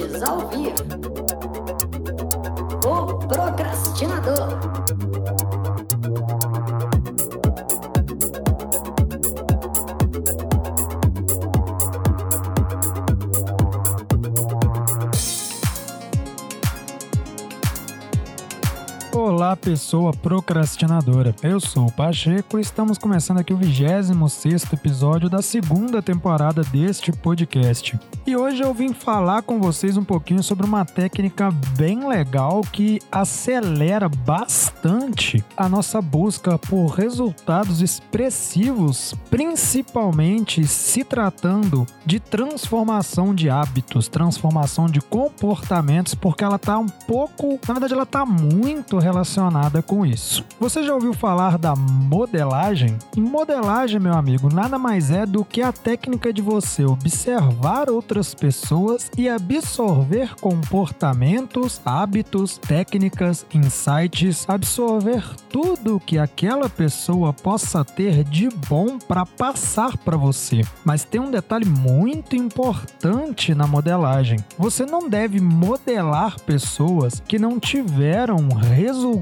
ouvintes ao vivo. O procrastinador. Olá, pessoa procrastinadora. Eu sou o Pacheco e estamos começando aqui o 26 episódio da segunda temporada deste podcast. E hoje eu vim falar com vocês um pouquinho sobre uma técnica bem legal que acelera bastante a nossa busca por resultados expressivos, principalmente se tratando de transformação de hábitos, transformação de comportamentos, porque ela tá um pouco, na verdade ela tá muito relacionada com isso. Você já ouviu falar da modelagem? Modelagem, meu amigo, nada mais é do que a técnica de você observar outras pessoas e absorver comportamentos, hábitos, técnicas, insights, absorver tudo que aquela pessoa possa ter de bom para passar para você. Mas tem um detalhe muito importante na modelagem. Você não deve modelar pessoas que não tiveram resultados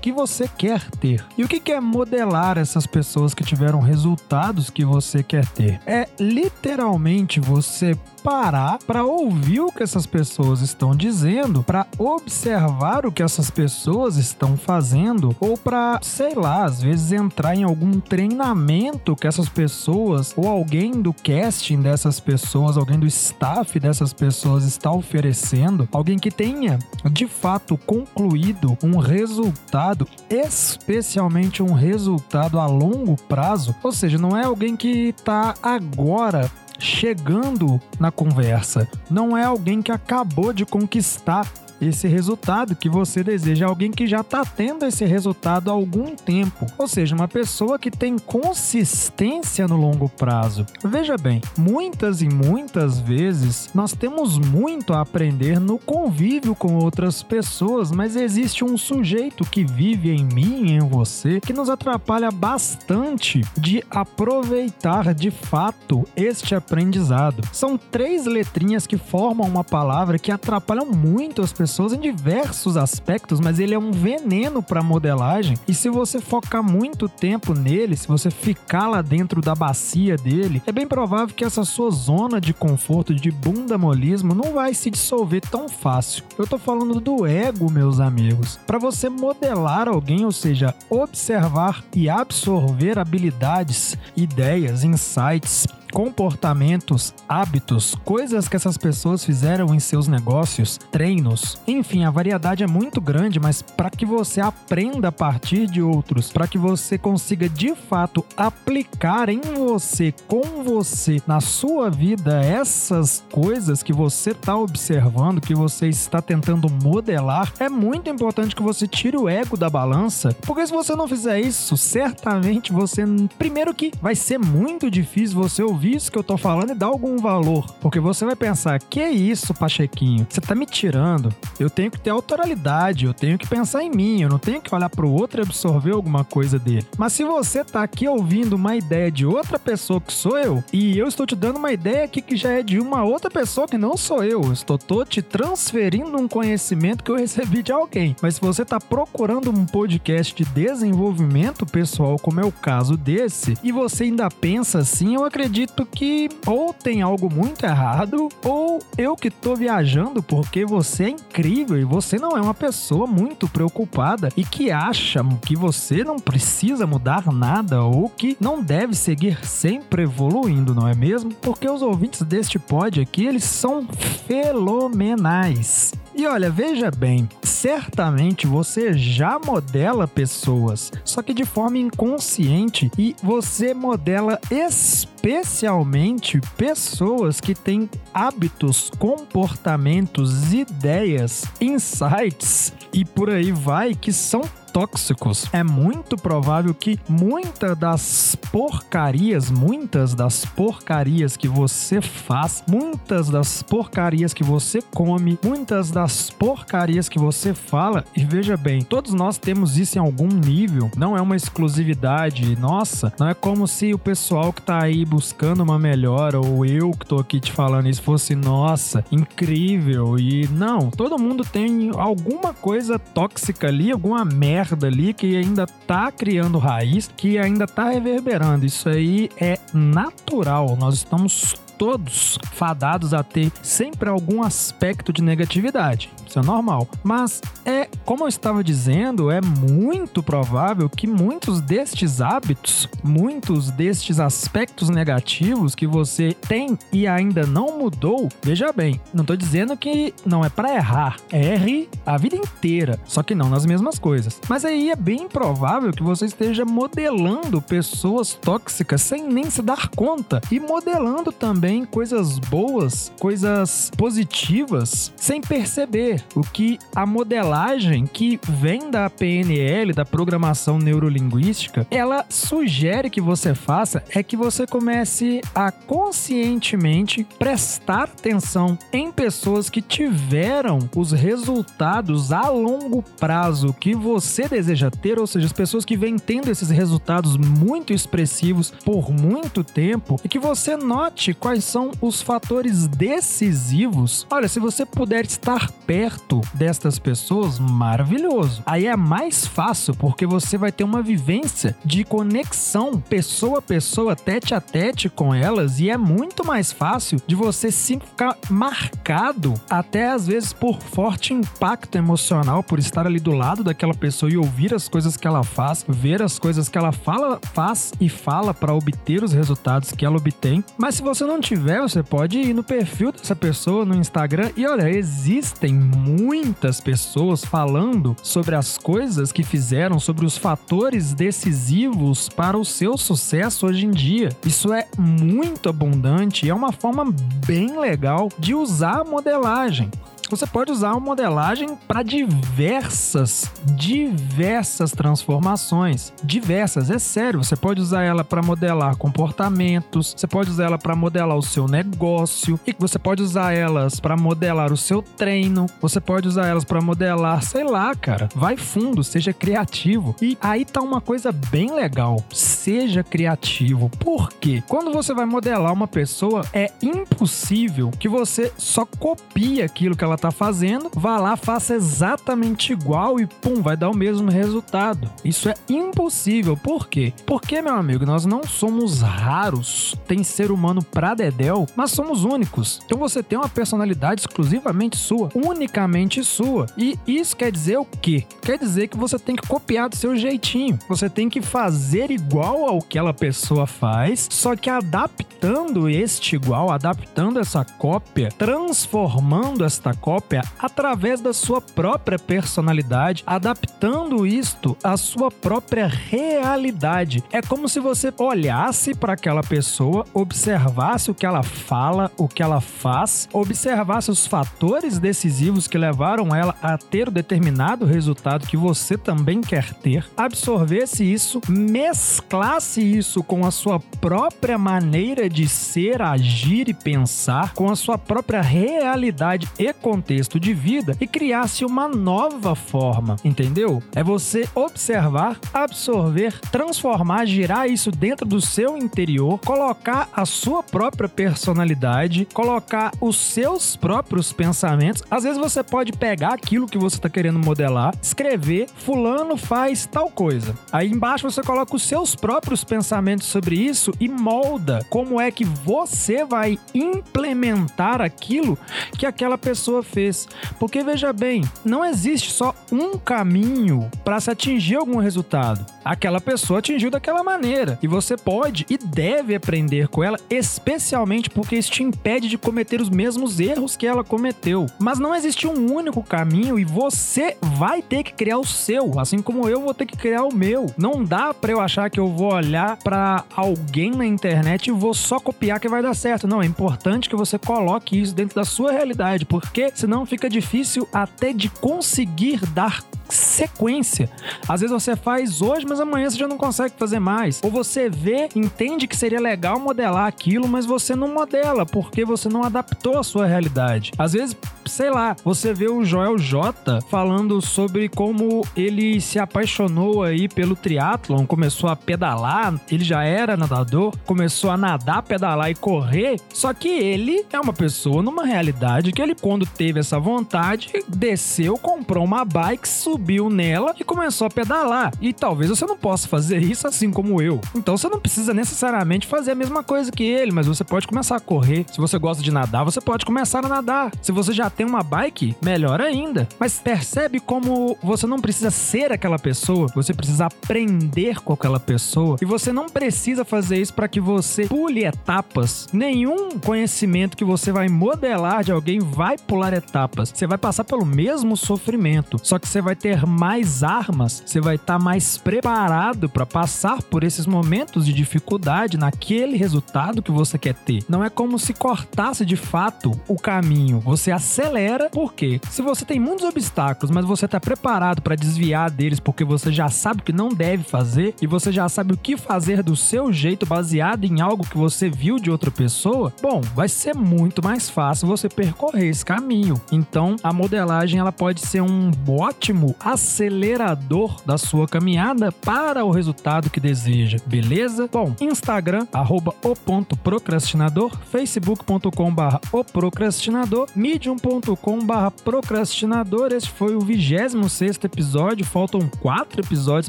que você quer ter. E o que é modelar essas pessoas que tiveram resultados que você quer ter? É literalmente você parar para ouvir o que essas pessoas estão dizendo, para observar o que essas pessoas estão fazendo ou para, sei lá, às vezes entrar em algum treinamento que essas pessoas ou alguém do casting dessas pessoas, alguém do staff dessas pessoas está oferecendo, alguém que tenha de fato concluído um resultado, especialmente um resultado a longo prazo, ou seja, não é alguém que está agora chegando na conversa. Não é alguém que acabou de conquistar esse resultado que você deseja, alguém que já está tendo esse resultado há algum tempo, ou seja, uma pessoa que tem consistência no longo prazo. Veja bem, muitas e muitas vezes nós temos muito a aprender no convívio com outras pessoas, mas existe um sujeito que vive em mim em você que nos atrapalha bastante de aproveitar de fato este aprendizado. São três letrinhas que formam uma palavra que atrapalham muito as pessoas pessoas em diversos aspectos, mas ele é um veneno para modelagem. E se você focar muito tempo nele, se você ficar lá dentro da bacia dele, é bem provável que essa sua zona de conforto, de bunda molismo, não vai se dissolver tão fácil. Eu tô falando do ego, meus amigos. Para você modelar alguém, ou seja, observar e absorver habilidades, ideias, insights, comportamentos, hábitos, coisas que essas pessoas fizeram em seus negócios, treinos. Enfim, a variedade é muito grande, mas para que você aprenda a partir de outros, para que você consiga de fato aplicar em você, com você, na sua vida, essas coisas que você está observando, que você está tentando modelar, é muito importante que você tire o ego da balança, porque se você não fizer isso, certamente você, primeiro que vai ser muito difícil você ouvir ouvir isso que eu tô falando e dar algum valor. Porque você vai pensar, que é isso, Pachequinho? Você tá me tirando. Eu tenho que ter autoralidade, eu tenho que pensar em mim, eu não tenho que olhar pro outro e absorver alguma coisa dele. Mas se você tá aqui ouvindo uma ideia de outra pessoa que sou eu, e eu estou te dando uma ideia aqui que já é de uma outra pessoa que não sou eu, eu estou tô te transferindo um conhecimento que eu recebi de alguém. Mas se você tá procurando um podcast de desenvolvimento pessoal, como é o caso desse, e você ainda pensa assim, eu acredito acredito que ou tem algo muito errado, ou eu que tô viajando porque você é incrível e você não é uma pessoa muito preocupada e que acha que você não precisa mudar nada ou que não deve seguir sempre evoluindo, não é mesmo? Porque os ouvintes deste pod aqui, eles são fenomenais. E olha, veja bem, certamente você já modela pessoas, só que de forma inconsciente e você modela especialmente pessoas que têm hábitos, comportamentos, ideias, insights e por aí vai que são tóxicos, é muito provável que muitas das porcarias, muitas das porcarias que você faz, muitas das porcarias que você come, muitas das porcarias que você fala, e veja bem, todos nós temos isso em algum nível, não é uma exclusividade nossa, não é como se o pessoal que tá aí buscando uma melhora ou eu que tô aqui te falando isso fosse, nossa, incrível e não, todo mundo tem alguma coisa tóxica ali, alguma merda ali que ainda tá criando raiz, que ainda tá reverberando. Isso aí é natural. Nós estamos todos fadados a ter sempre algum aspecto de negatividade. Isso é normal. Mas é, como eu estava dizendo, é muito provável que muitos destes hábitos, muitos destes aspectos negativos que você tem e ainda não mudou, veja bem, não estou dizendo que não é para errar. Erre a vida inteira, só que não nas mesmas coisas. Mas aí é bem provável que você esteja modelando pessoas tóxicas sem nem se dar conta e modelando também coisas boas, coisas positivas, sem perceber. O que a modelagem que vem da PNL, da programação neurolinguística, ela sugere que você faça é que você comece a conscientemente prestar atenção em pessoas que tiveram os resultados a longo prazo que você deseja ter, ou seja, as pessoas que vêm tendo esses resultados muito expressivos por muito tempo e que você note quais são os fatores decisivos. Olha, se você puder estar perto destas pessoas, maravilhoso. Aí é mais fácil porque você vai ter uma vivência de conexão pessoa a pessoa, tete a tete com elas e é muito mais fácil de você se ficar marcado até às vezes por forte impacto emocional por estar ali do lado daquela pessoa e ouvir as coisas que ela faz, ver as coisas que ela fala, faz e fala para obter os resultados que ela obtém. Mas se você não tiver, você pode ir no perfil dessa pessoa no Instagram e olha, existem muitas pessoas falando sobre as coisas que fizeram, sobre os fatores decisivos para o seu sucesso hoje em dia. Isso é muito abundante e é uma forma bem legal de usar a modelagem você pode usar uma modelagem para diversas, diversas transformações. Diversas, é sério. Você pode usar ela para modelar comportamentos, você pode usar ela para modelar o seu negócio, e você pode usar elas para modelar o seu treino, você pode usar elas para modelar, sei lá, cara. Vai fundo, seja criativo. E aí tá uma coisa bem legal. Seja criativo. Por quê? Quando você vai modelar uma pessoa, é impossível que você só copie aquilo que ela tá fazendo, vá lá, faça exatamente igual e pum, vai dar o mesmo resultado. Isso é impossível. Por quê? Porque, meu amigo, nós não somos raros. Tem ser humano pra dedéu, mas somos únicos. Então você tem uma personalidade exclusivamente sua, unicamente sua. E isso quer dizer o quê? Quer dizer que você tem que copiar do seu jeitinho. Você tem que fazer igual ao que aquela pessoa faz, só que adaptando este igual, adaptando essa cópia, transformando esta cópia cópia através da sua própria personalidade, adaptando isto à sua própria realidade. É como se você olhasse para aquela pessoa, observasse o que ela fala, o que ela faz, observasse os fatores decisivos que levaram ela a ter o determinado resultado que você também quer ter, absorvesse isso, mesclasse isso com a sua própria maneira de ser, agir e pensar, com a sua própria realidade e contexto de vida e criasse uma nova forma, entendeu? É você observar, absorver, transformar, girar isso dentro do seu interior, colocar a sua própria personalidade, colocar os seus próprios pensamentos. Às vezes você pode pegar aquilo que você está querendo modelar, escrever, fulano faz tal coisa. Aí embaixo você coloca os seus próprios pensamentos sobre isso e molda como é que você vai implementar aquilo que aquela pessoa fez. Porque veja bem, não existe só um caminho para se atingir algum resultado. Aquela pessoa atingiu daquela maneira e você pode e deve aprender com ela, especialmente porque isso te impede de cometer os mesmos erros que ela cometeu. Mas não existe um único caminho e você vai ter que criar o seu, assim como eu vou ter que criar o meu. Não dá para eu achar que eu vou olhar para alguém na internet e vou só copiar que vai dar certo. Não, é importante que você coloque isso dentro da sua realidade, porque senão fica difícil até de conseguir dar sequência. Às vezes você faz hoje, mas amanhã você já não consegue fazer mais. Ou você vê, entende que seria legal modelar aquilo, mas você não modela porque você não adaptou a sua realidade. Às vezes sei lá, você vê o Joel J falando sobre como ele se apaixonou aí pelo triatlon, começou a pedalar, ele já era nadador, começou a nadar, pedalar e correr, só que ele é uma pessoa numa realidade que ele quando teve essa vontade, desceu, comprou uma bike, subiu nela e começou a pedalar. E talvez você não possa fazer isso assim como eu. Então você não precisa necessariamente fazer a mesma coisa que ele, mas você pode começar a correr. Se você gosta de nadar, você pode começar a nadar. Se você já tem uma bike, melhor ainda. Mas percebe como você não precisa ser aquela pessoa, você precisa aprender com aquela pessoa e você não precisa fazer isso para que você pule etapas. Nenhum conhecimento que você vai modelar de alguém vai pular etapas. Você vai passar pelo mesmo sofrimento, só que você vai ter mais armas, você vai estar tá mais preparado para passar por esses momentos de dificuldade naquele resultado que você quer ter. Não é como se cortasse de fato o caminho, você acelera acelera, porque se você tem muitos obstáculos, mas você está preparado para desviar deles porque você já sabe o que não deve fazer e você já sabe o que fazer do seu jeito baseado em algo que você viu de outra pessoa, bom, vai ser muito mais fácil você percorrer esse caminho. Então, a modelagem ela pode ser um ótimo acelerador da sua caminhada para o resultado que deseja, beleza? Bom, Instagram, arroba o ponto procrastinador, facebook.com barra o procrastinador, medium.com youtube.com/barra procrastinador. Esse foi o 26 episódio. Faltam quatro episódios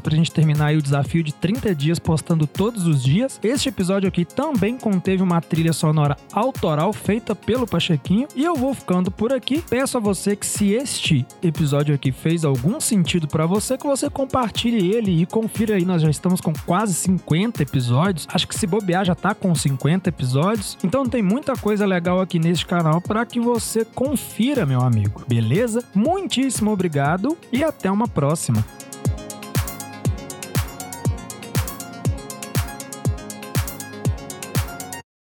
para a gente terminar o desafio de 30 dias postando todos os dias. Este episódio aqui também conteve uma trilha sonora autoral feita pelo Pachequinho. E eu vou ficando por aqui. Peço a você que, se este episódio aqui fez algum sentido para você, que você compartilhe ele e confira aí. Nós já estamos com quase 50 episódios. Acho que se bobear já tá com 50 episódios. Então tem muita coisa legal aqui neste canal para que você confira confira, meu amigo, beleza? Muitíssimo obrigado e até uma próxima.